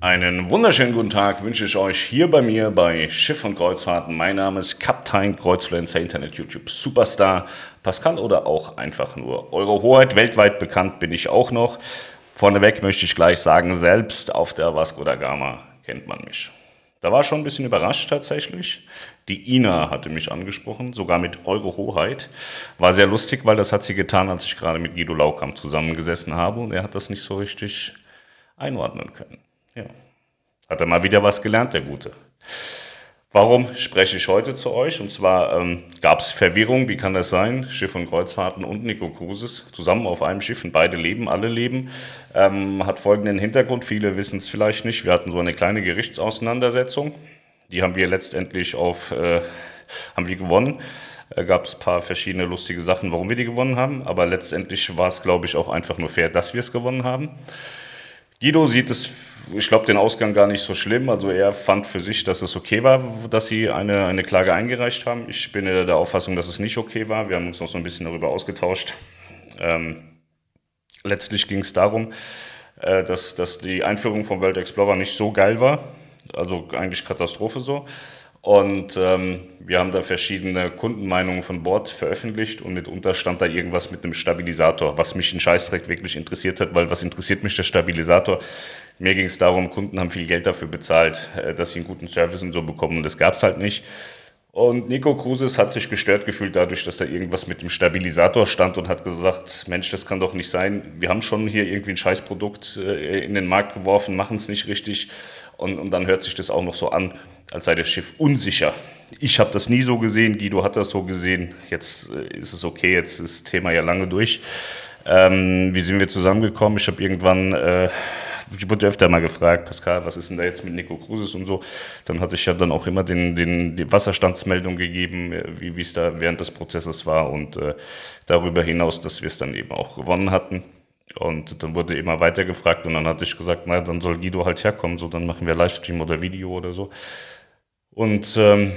Einen wunderschönen guten Tag wünsche ich euch hier bei mir bei Schiff und Kreuzfahrten. Mein Name ist Kaptein Kreuzfluencer Internet YouTube Superstar Pascal oder auch einfach nur Eure Hoheit. Weltweit bekannt bin ich auch noch. Vorneweg möchte ich gleich sagen, selbst auf der Vasco da Gama kennt man mich. Da war schon ein bisschen überrascht tatsächlich. Die Ina hatte mich angesprochen, sogar mit Eure Hoheit. War sehr lustig, weil das hat sie getan, als ich gerade mit Guido Laukamp zusammengesessen habe und er hat das nicht so richtig einordnen können. Ja. Hat er mal wieder was gelernt, der Gute. Warum spreche ich heute zu euch? Und zwar ähm, gab es Verwirrung, wie kann das sein? Schiff und Kreuzfahrten und Nico Cruises zusammen auf einem Schiff und beide leben, alle leben. Ähm, hat folgenden Hintergrund, viele wissen es vielleicht nicht. Wir hatten so eine kleine Gerichtsauseinandersetzung. Die haben wir letztendlich auf, äh, haben wir gewonnen. Äh, gab es ein paar verschiedene lustige Sachen, warum wir die gewonnen haben. Aber letztendlich war es, glaube ich, auch einfach nur fair, dass wir es gewonnen haben. Guido sieht es ich glaube, den Ausgang gar nicht so schlimm. Also er fand für sich, dass es okay war, dass sie eine, eine Klage eingereicht haben. Ich bin der Auffassung, dass es nicht okay war. Wir haben uns noch so ein bisschen darüber ausgetauscht. Ähm, letztlich ging es darum, äh, dass, dass die Einführung vom World Explorer nicht so geil war. Also eigentlich Katastrophe so. Und ähm, wir haben da verschiedene Kundenmeinungen von Bord veröffentlicht und mitunter stand da irgendwas mit einem Stabilisator, was mich in Scheißdreck wirklich interessiert hat, weil was interessiert mich der Stabilisator? Mir ging es darum, Kunden haben viel Geld dafür bezahlt, äh, dass sie einen guten Service und so bekommen und das gab es halt nicht. Und Nico Cruises hat sich gestört gefühlt dadurch, dass da irgendwas mit dem Stabilisator stand und hat gesagt, Mensch, das kann doch nicht sein. Wir haben schon hier irgendwie ein Scheißprodukt äh, in den Markt geworfen, machen es nicht richtig. Und, und dann hört sich das auch noch so an, als sei das Schiff unsicher. Ich habe das nie so gesehen, Guido hat das so gesehen. Jetzt äh, ist es okay, jetzt ist das Thema ja lange durch. Ähm, wie sind wir zusammengekommen? Ich habe irgendwann, äh, ich wurde öfter mal gefragt, Pascal, was ist denn da jetzt mit Nico Cruises und so. Dann hatte ich ja dann auch immer den, den, die Wasserstandsmeldung gegeben, wie es da während des Prozesses war und äh, darüber hinaus, dass wir es dann eben auch gewonnen hatten. Und dann wurde immer weiter gefragt und dann hatte ich gesagt, na, dann soll Guido halt herkommen, so dann machen wir Livestream oder Video oder so. Und ähm,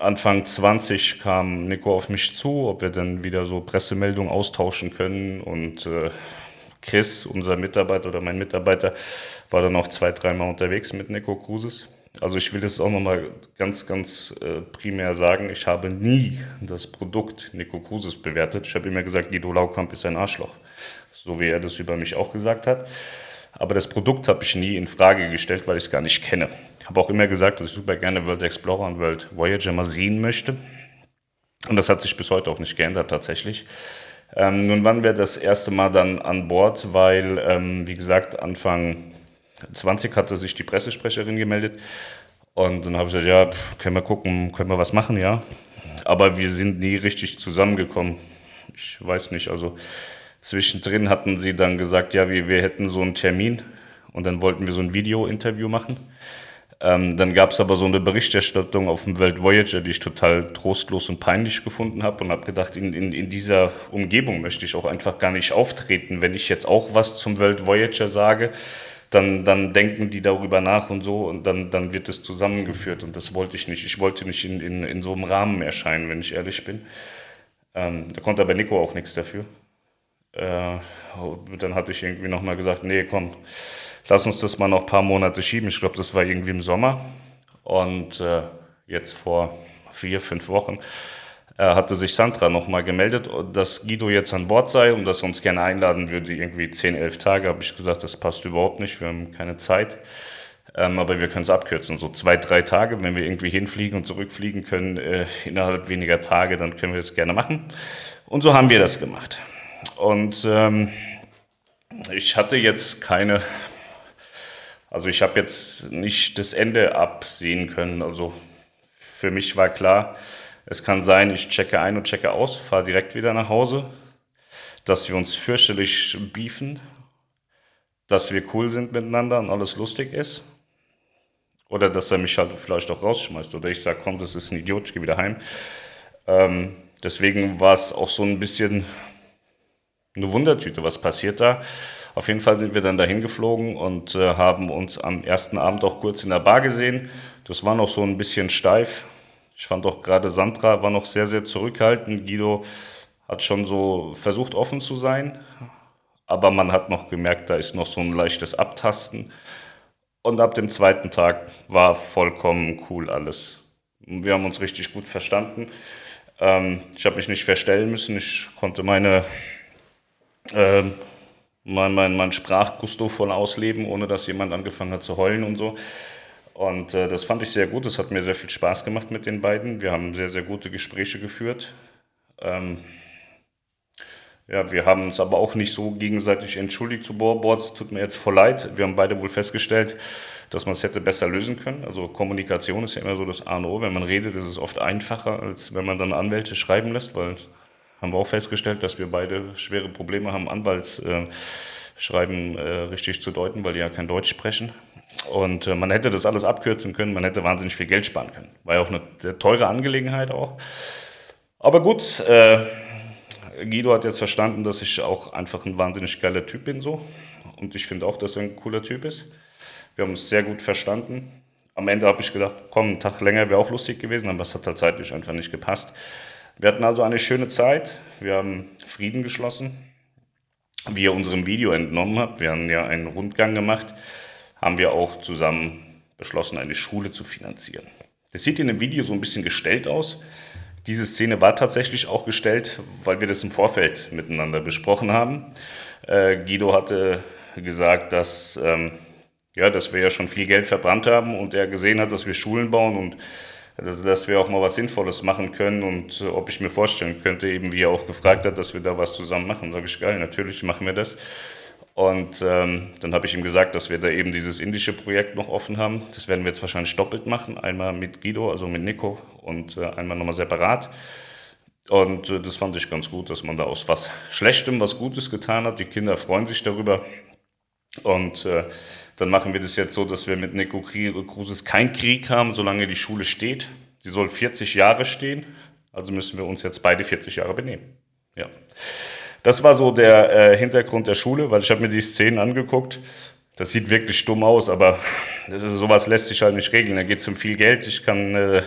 Anfang 20 kam Nico auf mich zu, ob wir dann wieder so Pressemeldungen austauschen können und äh, Chris, unser Mitarbeiter oder mein Mitarbeiter, war dann auch zwei, dreimal unterwegs mit Nico Cruises. Also ich will das auch nochmal ganz, ganz äh, primär sagen, ich habe nie das Produkt Nico Cruises bewertet. Ich habe immer gesagt, Guido Laukamp ist ein Arschloch so wie er das über mich auch gesagt hat. Aber das Produkt habe ich nie in Frage gestellt, weil ich es gar nicht kenne. Ich habe auch immer gesagt, dass ich super gerne World Explorer und World Voyager mal sehen möchte. Und das hat sich bis heute auch nicht geändert tatsächlich. Ähm, nun waren wir das erste Mal dann an Bord, weil, ähm, wie gesagt, Anfang 20 hatte sich die Pressesprecherin gemeldet. Und dann habe ich gesagt, ja, können wir gucken, können wir was machen, ja. Aber wir sind nie richtig zusammengekommen. Ich weiß nicht, also Zwischendrin hatten sie dann gesagt, ja, wir, wir hätten so einen Termin und dann wollten wir so ein Video-Interview machen. Ähm, dann gab es aber so eine Berichterstattung auf dem World Voyager, die ich total trostlos und peinlich gefunden habe und habe gedacht, in, in, in dieser Umgebung möchte ich auch einfach gar nicht auftreten. Wenn ich jetzt auch was zum World Voyager sage, dann, dann denken die darüber nach und so und dann, dann wird es zusammengeführt und das wollte ich nicht. Ich wollte nicht in, in, in so einem Rahmen erscheinen, wenn ich ehrlich bin. Ähm, da konnte aber Nico auch nichts dafür. Äh, dann hatte ich irgendwie nochmal gesagt, nee, komm, lass uns das mal noch ein paar Monate schieben. Ich glaube, das war irgendwie im Sommer. Und äh, jetzt vor vier, fünf Wochen äh, hatte sich Sandra nochmal gemeldet, dass Guido jetzt an Bord sei und dass er uns gerne einladen würde, irgendwie zehn, elf Tage. Habe ich gesagt, das passt überhaupt nicht, wir haben keine Zeit. Ähm, aber wir können es abkürzen. So zwei, drei Tage, wenn wir irgendwie hinfliegen und zurückfliegen können, äh, innerhalb weniger Tage, dann können wir das gerne machen. Und so haben wir das gemacht. Und ähm, ich hatte jetzt keine, also ich habe jetzt nicht das Ende absehen können. Also für mich war klar, es kann sein, ich checke ein und checke aus, fahre direkt wieder nach Hause, dass wir uns fürchterlich beefen, dass wir cool sind miteinander und alles lustig ist. Oder dass er mich halt vielleicht auch rausschmeißt. Oder ich sage, komm, das ist ein Idiot, ich gehe wieder heim. Ähm, deswegen war es auch so ein bisschen eine Wundertüte, was passiert da. Auf jeden Fall sind wir dann dahin geflogen und äh, haben uns am ersten Abend auch kurz in der Bar gesehen. Das war noch so ein bisschen steif. Ich fand auch gerade Sandra war noch sehr, sehr zurückhaltend. Guido hat schon so versucht, offen zu sein. Aber man hat noch gemerkt, da ist noch so ein leichtes Abtasten. Und ab dem zweiten Tag war vollkommen cool alles. Wir haben uns richtig gut verstanden. Ähm, ich habe mich nicht verstellen müssen. Ich konnte meine, äh, mein, mein, mein Sprachgusto voll ausleben, ohne dass jemand angefangen hat zu heulen und so. Und äh, das fand ich sehr gut. Es hat mir sehr viel Spaß gemacht mit den beiden. Wir haben sehr, sehr gute Gespräche geführt. Ähm, ja, wir haben uns aber auch nicht so gegenseitig entschuldigt zu Boarboards. Tut mir jetzt voll leid. Wir haben beide wohl festgestellt, dass man es hätte besser lösen können. Also Kommunikation ist ja immer so das A und O. Wenn man redet, ist es oft einfacher, als wenn man dann Anwälte schreiben lässt, weil haben wir auch festgestellt, dass wir beide schwere Probleme haben, Anwaltsschreiben äh, richtig zu deuten, weil die ja kein Deutsch sprechen. Und äh, man hätte das alles abkürzen können, man hätte wahnsinnig viel Geld sparen können. War ja auch eine teure Angelegenheit auch. Aber gut, äh, Guido hat jetzt verstanden, dass ich auch einfach ein wahnsinnig geiler Typ bin so. Und ich finde auch, dass er ein cooler Typ ist. Wir haben uns sehr gut verstanden. Am Ende habe ich gedacht, komm, ein Tag länger wäre auch lustig gewesen, aber es hat halt zeitlich einfach nicht gepasst. Wir hatten also eine schöne Zeit. Wir haben Frieden geschlossen. Wie ihr unserem Video entnommen habt, wir haben ja einen Rundgang gemacht, haben wir auch zusammen beschlossen, eine Schule zu finanzieren. Das sieht in dem Video so ein bisschen gestellt aus. Diese Szene war tatsächlich auch gestellt, weil wir das im Vorfeld miteinander besprochen haben. Äh, Guido hatte gesagt, dass, ähm, ja, dass wir ja schon viel Geld verbrannt haben und er gesehen hat, dass wir Schulen bauen und dass wir auch mal was Sinnvolles machen können und ob ich mir vorstellen könnte, eben wie er auch gefragt hat, dass wir da was zusammen machen. Sag ich, geil, natürlich machen wir das. Und ähm, dann habe ich ihm gesagt, dass wir da eben dieses indische Projekt noch offen haben. Das werden wir jetzt wahrscheinlich doppelt machen. Einmal mit Guido, also mit Nico und äh, einmal nochmal separat. Und äh, das fand ich ganz gut, dass man da aus was Schlechtem was Gutes getan hat. Die Kinder freuen sich darüber. Und äh, dann machen wir das jetzt so, dass wir mit Nico Cruises keinen Krieg haben, solange die Schule steht. Sie soll 40 Jahre stehen. Also müssen wir uns jetzt beide 40 Jahre benehmen. Ja. Das war so der äh, Hintergrund der Schule, weil ich habe mir die Szenen angeguckt. Das sieht wirklich dumm aus, aber das ist, sowas lässt sich halt nicht regeln. Da geht es um viel Geld. Ich kann, äh,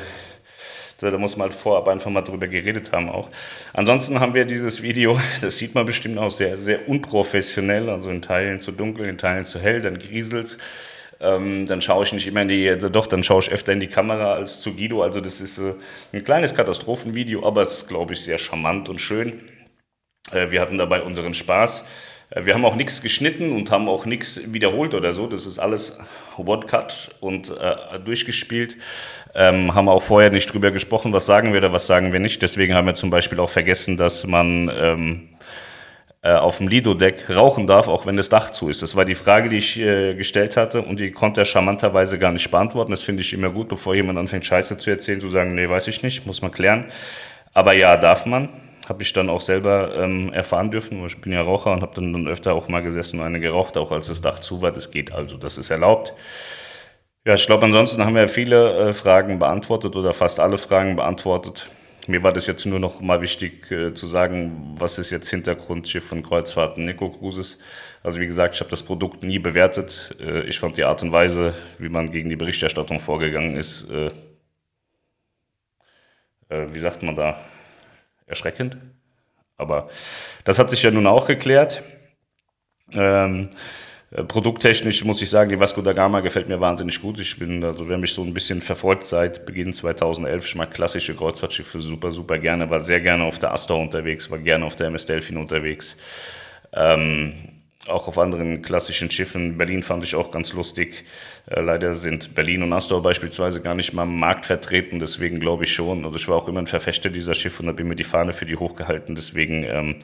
da muss man halt vorab einfach mal drüber geredet haben auch. Ansonsten haben wir dieses Video, das sieht man bestimmt auch sehr, sehr unprofessionell, also in Teilen zu dunkel, in Teilen zu hell, dann grieselt's. Ähm, dann schaue ich nicht immer in die, also doch, dann schaue ich öfter in die Kamera als zu Guido. Also das ist äh, ein kleines Katastrophenvideo, aber es ist, glaube ich, sehr charmant und schön. Äh, wir hatten dabei unseren Spaß. Äh, wir haben auch nichts geschnitten und haben auch nichts wiederholt oder so. Das ist alles One-Cut und äh, durchgespielt. Ähm, haben auch vorher nicht drüber gesprochen, was sagen wir oder was sagen wir nicht. Deswegen haben wir zum Beispiel auch vergessen, dass man ähm, äh, auf dem Lido-Deck rauchen darf, auch wenn das Dach zu ist. Das war die Frage, die ich äh, gestellt hatte und die konnte er charmanterweise gar nicht beantworten. Das finde ich immer gut, bevor jemand anfängt, Scheiße zu erzählen, zu sagen, nee, weiß ich nicht, muss man klären. Aber ja, darf man habe ich dann auch selber ähm, erfahren dürfen. Ich bin ja Raucher und habe dann, dann öfter auch mal gesessen und eine geraucht, auch als das Dach zu war. Das geht also, das ist erlaubt. Ja, ich glaube, ansonsten haben wir viele äh, Fragen beantwortet oder fast alle Fragen beantwortet. Mir war das jetzt nur noch mal wichtig äh, zu sagen, was ist jetzt Hintergrundschiff von Kreuzfahrten Nico Cruises. Also wie gesagt, ich habe das Produkt nie bewertet. Äh, ich fand die Art und Weise, wie man gegen die Berichterstattung vorgegangen ist, äh, äh, wie sagt man da, erschreckend. Aber das hat sich ja nun auch geklärt. Ähm, äh, produkttechnisch muss ich sagen, die Vasco da Gama gefällt mir wahnsinnig gut. Ich bin, also wer mich so ein bisschen verfolgt seit Beginn 2011, ich mag klassische Kreuzfahrtschiffe super, super gerne, war sehr gerne auf der Astor unterwegs, war gerne auf der MS Delphin unterwegs. Ähm, auch auf anderen klassischen Schiffen. Berlin fand ich auch ganz lustig. Äh, leider sind Berlin und Astor beispielsweise gar nicht mal im Markt vertreten, deswegen glaube ich schon. Also ich war auch immer ein Verfechter dieser Schiffe und habe mir die Fahne für die hochgehalten. Deswegen ähm,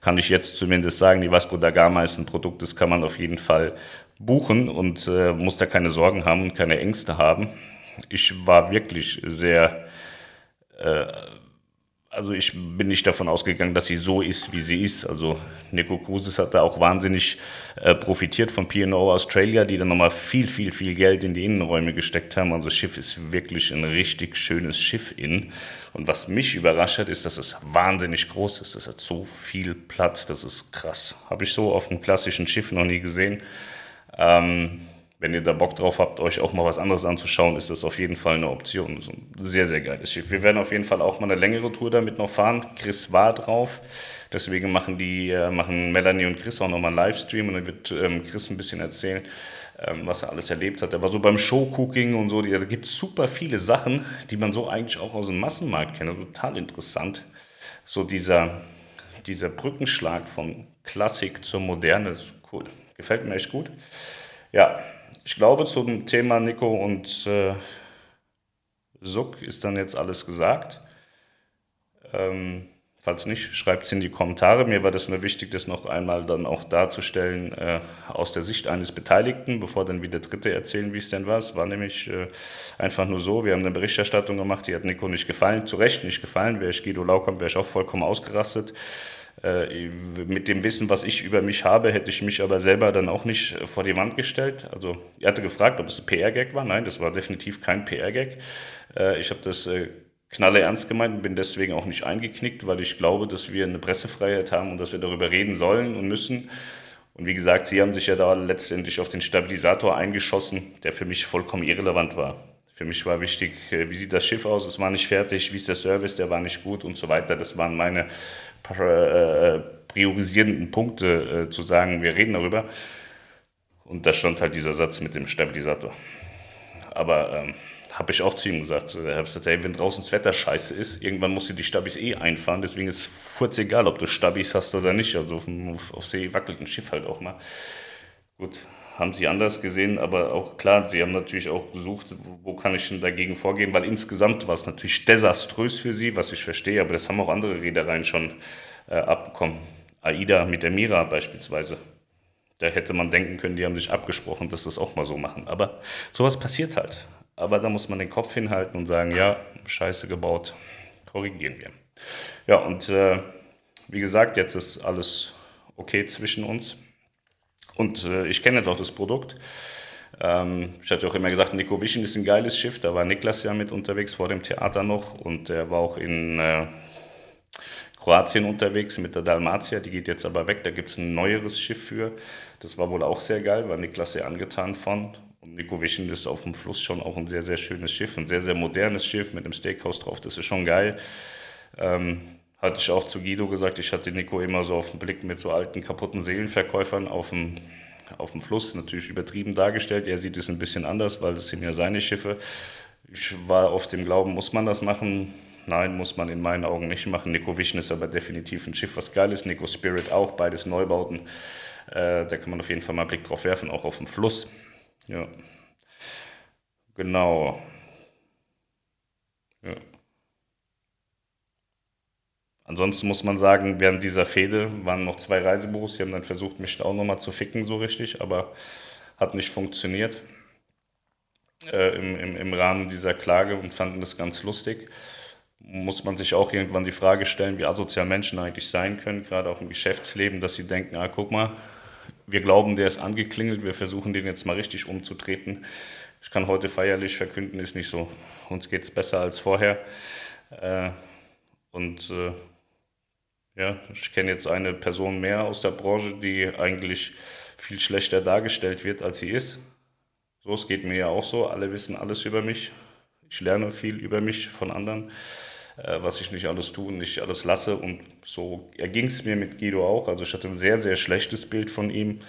kann ich jetzt zumindest sagen, die Vasco da Gama ist ein Produkt, das kann man auf jeden Fall buchen und äh, muss da keine Sorgen haben und keine Ängste haben. Ich war wirklich sehr äh, also ich bin nicht davon ausgegangen, dass sie so ist, wie sie ist. Also Nico Cruises hat da auch wahnsinnig äh, profitiert von P&O Australia, die dann nochmal viel, viel, viel Geld in die Innenräume gesteckt haben. Also das Schiff ist wirklich ein richtig schönes Schiff innen. Und was mich überrascht hat, ist, dass es wahnsinnig groß ist. Das hat so viel Platz, das ist krass. Habe ich so auf einem klassischen Schiff noch nie gesehen. Ähm, wenn ihr da Bock drauf habt, euch auch mal was anderes anzuschauen, ist das auf jeden Fall eine Option. Ist ein sehr, sehr geiles Schiff. Wir werden auf jeden Fall auch mal eine längere Tour damit noch fahren. Chris war drauf. Deswegen machen die, äh, machen Melanie und Chris auch nochmal einen Livestream und dann wird ähm, Chris ein bisschen erzählen. ähm, was er alles erlebt hat. Er war so beim Showcooking und so. Da gibt es super viele Sachen, die man so eigentlich auch aus dem Massenmarkt kennt. Also total interessant. So dieser, dieser Brückenschlag von Klassik zur Moderne, ist cool. Gefällt mir echt gut. Ja, ich glaube, zum Thema Nico und äh, Suck ist dann jetzt alles gesagt. Ähm, falls nicht, schreibt es in die Kommentare. Mir war das nur wichtig, das noch einmal dann auch darzustellen äh, aus der Sicht eines Beteiligten, bevor dann wieder Dritte erzählen, wie es denn war. Es war nämlich äh, einfach nur so, wir haben eine Berichterstattung gemacht, die hat Nico nicht gefallen, zu Recht nicht gefallen. Wäre ich Guido Laukamp, wäre ich auch vollkommen ausgerastet. Äh, mit dem Wissen, was ich über mich habe, hätte ich mich aber selber dann auch nicht vor die Wand gestellt. Also, er hatte gefragt, ob es ein PR-Gag war. Nein, das war definitiv kein PR-Gag. Äh, ich habe das äh, knalle ernst gemeint und bin deswegen auch nicht eingeknickt, weil ich glaube, dass wir eine Pressefreiheit haben und dass wir darüber reden sollen und müssen. Und wie gesagt, Sie haben sich ja da letztendlich auf den Stabilisator eingeschossen, der für mich vollkommen irrelevant war. Für mich war wichtig, wie sieht das Schiff aus, es war nicht fertig, wie ist der Service, der war nicht gut und so weiter. Das waren meine priorisierenden Punkte, zu sagen, wir reden darüber. Und da stand halt dieser Satz mit dem Stabilisator. Aber ähm, habe ich auch zu ihm gesagt. Ich habe gesagt, hey, wenn draußen das Wetter scheiße ist, irgendwann musst du die Stabis eh einfahren. Deswegen ist es egal, ob du Stabis hast oder nicht. Also auf, auf, auf See wackelt ein Schiff halt auch mal. Gut, haben sie anders gesehen, aber auch klar, sie haben natürlich auch gesucht, wo kann ich denn dagegen vorgehen, weil insgesamt war es natürlich desaströs für sie, was ich verstehe, aber das haben auch andere Reedereien schon äh, abbekommen. AIDA mit der Mira beispielsweise. Da hätte man denken können, die haben sich abgesprochen, dass das auch mal so machen. Aber sowas passiert halt. Aber da muss man den Kopf hinhalten und sagen, ja, scheiße gebaut, korrigieren wir. Ja, und äh, wie gesagt, jetzt ist alles okay zwischen uns. Und äh, ich kenne jetzt auch das Produkt. Ähm, ich hatte auch immer gesagt, Nico Vision ist ein geiles Schiff. Da war Niklas ja mit unterwegs vor dem Theater noch. Und er war auch in äh, Kroatien unterwegs mit der Dalmatia. Die geht jetzt aber weg. Da gibt es ein neueres Schiff für. Das war wohl auch sehr geil, war Niklas sehr angetan von. Und Nico Vision ist auf dem Fluss schon auch ein sehr, sehr schönes Schiff, ein sehr, sehr modernes Schiff mit einem Steakhouse drauf. Das ist schon geil. Ähm, hatte ich auch zu Guido gesagt, ich hatte Nico immer so auf den Blick mit so alten, kaputten Seelenverkäufern auf dem, auf dem Fluss, natürlich übertrieben dargestellt. Er sieht es ein bisschen anders, weil das sind ja seine Schiffe. Ich war auf dem Glauben, muss man das machen? Nein, muss man in meinen Augen nicht machen. Nico Vision ist aber definitiv ein Schiff, was geil ist. Nico Spirit auch, beides Neubauten. Äh, da kann man auf jeden Fall mal einen Blick drauf werfen, auch auf dem Fluss. Ja. Genau. Ja. Ansonsten muss man sagen, während dieser Fehde waren noch zwei Reisebüros, die haben dann versucht, mich auch nochmal zu ficken, so richtig, aber hat nicht funktioniert äh, im, im, im Rahmen dieser Klage und fanden das ganz lustig. Muss man sich auch irgendwann die Frage stellen, wie asozial Menschen eigentlich sein können, gerade auch im Geschäftsleben, dass sie denken, ah, guck mal, wir glauben, der ist angeklingelt, wir versuchen den jetzt mal richtig umzutreten. Ich kann heute feierlich verkünden, ist nicht so. Uns geht es besser als vorher. Äh, und äh, ja, ich kenne jetzt eine Person mehr aus der Branche, die eigentlich viel schlechter dargestellt wird, als sie ist. So, es geht mir ja auch so. Alle wissen alles über mich. Ich lerne viel über mich von anderen. Äh, was ich nicht alles tue und nicht alles lasse. Und so erging es mir mit Guido auch. Also ich hatte ein sehr, sehr schlechtes Bild von ihm.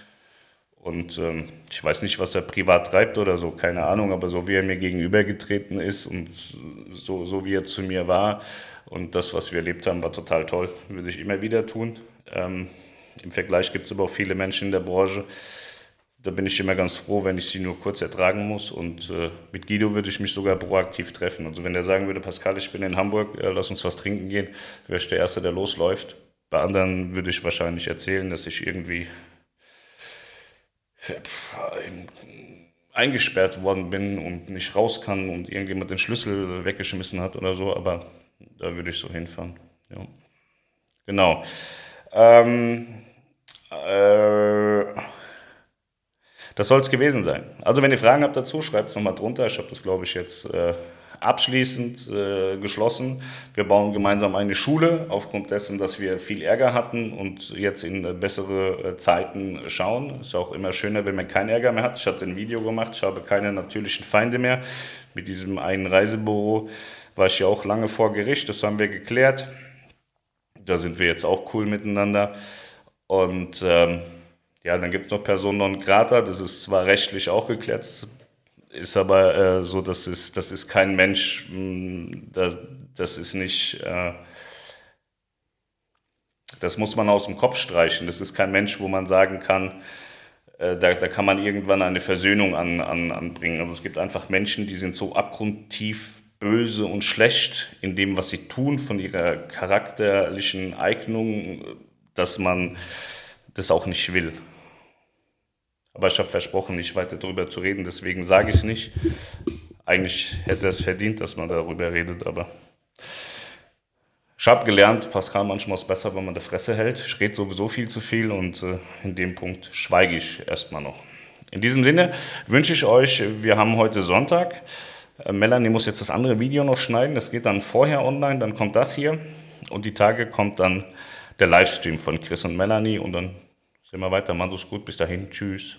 Und ähm, ich weiß nicht, was er privat treibt oder so, keine Ahnung, aber so wie er mir gegenübergetreten ist und so, so wie er zu mir war und das, was wir erlebt haben, war total toll. Würde ich immer wieder tun. Ähm, Im Vergleich gibt es aber auch viele Menschen in der Branche, da bin ich immer ganz froh, wenn ich sie nur kurz ertragen muss. Und äh, mit Guido würde ich mich sogar proaktiv treffen. Also wenn der sagen würde, Pascal, ich bin in Hamburg, äh, lass uns was trinken gehen, wäre ich der Erste, der losläuft. Bei anderen würde ich wahrscheinlich erzählen, dass ich irgendwie eingesperrt worden bin und nicht raus kann und irgendjemand den Schlüssel weggeschmissen hat oder so. Aber da würde ich so hinfahren. Ja. Genau. Ähm, äh, das soll es gewesen sein. Also wenn ihr Fragen habt dazu, schreibt es nochmal drunter. Ich habe das, glaube ich, jetzt äh, abschließend äh, geschlossen. Wir bauen gemeinsam eine Schule aufgrund dessen, dass wir viel Ärger hatten und jetzt in äh, bessere Zeiten schauen. Ist auch immer schöner, wenn man keinen Ärger mehr hat. Ich hatte ein Video gemacht, ich habe keine natürlichen Feinde mehr. Mit diesem einen Reisebüro war ich ja auch lange vor Gericht, das haben wir geklärt. Da sind wir jetzt auch cool miteinander. Und ähm, Ja, dann gibt es noch Person non grata, das ist zwar rechtlich auch geklärt, ist aber äh, so, das ist, das ist kein Mensch, mh, hm, das, das ist nicht, äh, das muss man aus dem Kopf streichen. Das ist kein Mensch, wo man sagen kann, äh, da, da kann man irgendwann eine Versöhnung an, an, anbringen. Also es gibt einfach Menschen, die sind so abgrundtief böse und schlecht in dem, was sie tun, von ihrer charakterlichen Eignung, dass man das auch nicht will. Aber ich habe versprochen, nicht weiter darüber zu reden, deswegen sage ich es nicht. Eigentlich hätte es verdient, dass man darüber redet, aber ich habe gelernt, Pascal, manchmal ist es besser, wenn man die Fresse hält. Ich rede sowieso viel zu viel und äh, in dem Punkt schweige ich erstmal noch. In diesem Sinne wünsche ich euch, wir haben heute Sonntag. Äh, Melanie muss jetzt das andere Video noch schneiden. Das geht dann vorher online, dann kommt das hier. Und die Tage kommt dann der Livestream von Chris und Melanie. Und dann sehen wir weiter. Es gut. Bis dahin. Tschüss.